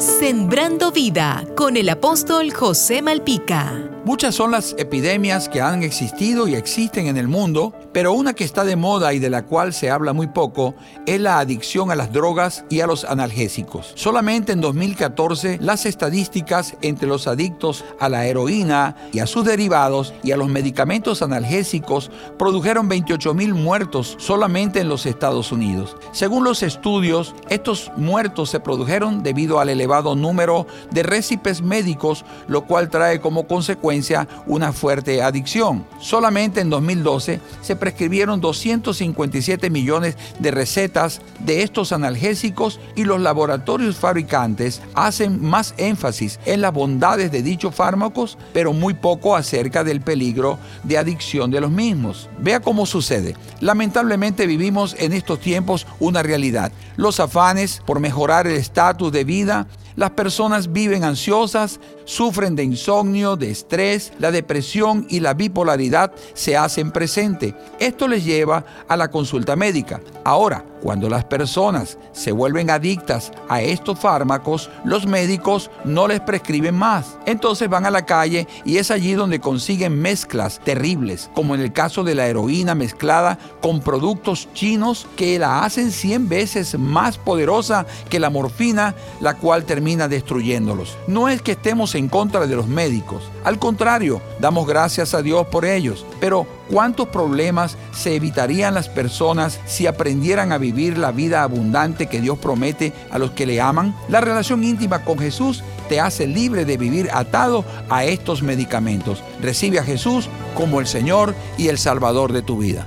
Sembrando vida con el apóstol José Malpica. Muchas son las epidemias que han existido y existen en el mundo, pero una que está de moda y de la cual se habla muy poco es la adicción a las drogas y a los analgésicos. Solamente en 2014 las estadísticas entre los adictos a la heroína y a sus derivados y a los medicamentos analgésicos produjeron 28 mil muertos solamente en los Estados Unidos. Según los estudios, estos muertos se produjeron debido al elevado número de récipes médicos, lo cual trae como consecuencia una fuerte adicción. Solamente en 2012 se prescribieron 257 millones de recetas de estos analgésicos y los laboratorios fabricantes hacen más énfasis en las bondades de dichos fármacos, pero muy poco acerca del peligro de adicción de los mismos. Vea cómo sucede. Lamentablemente vivimos en estos tiempos una realidad. Los afanes por mejorar el estatus de vida las personas viven ansiosas, sufren de insomnio, de estrés, la depresión y la bipolaridad se hacen presente. Esto les lleva a la consulta médica. Ahora, cuando las personas se vuelven adictas a estos fármacos, los médicos no les prescriben más. Entonces van a la calle y es allí donde consiguen mezclas terribles, como en el caso de la heroína mezclada con productos chinos que la hacen 100 veces más poderosa que la morfina, la cual destruyéndolos. No es que estemos en contra de los médicos, al contrario, damos gracias a Dios por ellos, pero ¿cuántos problemas se evitarían las personas si aprendieran a vivir la vida abundante que Dios promete a los que le aman? La relación íntima con Jesús te hace libre de vivir atado a estos medicamentos. Recibe a Jesús como el Señor y el Salvador de tu vida.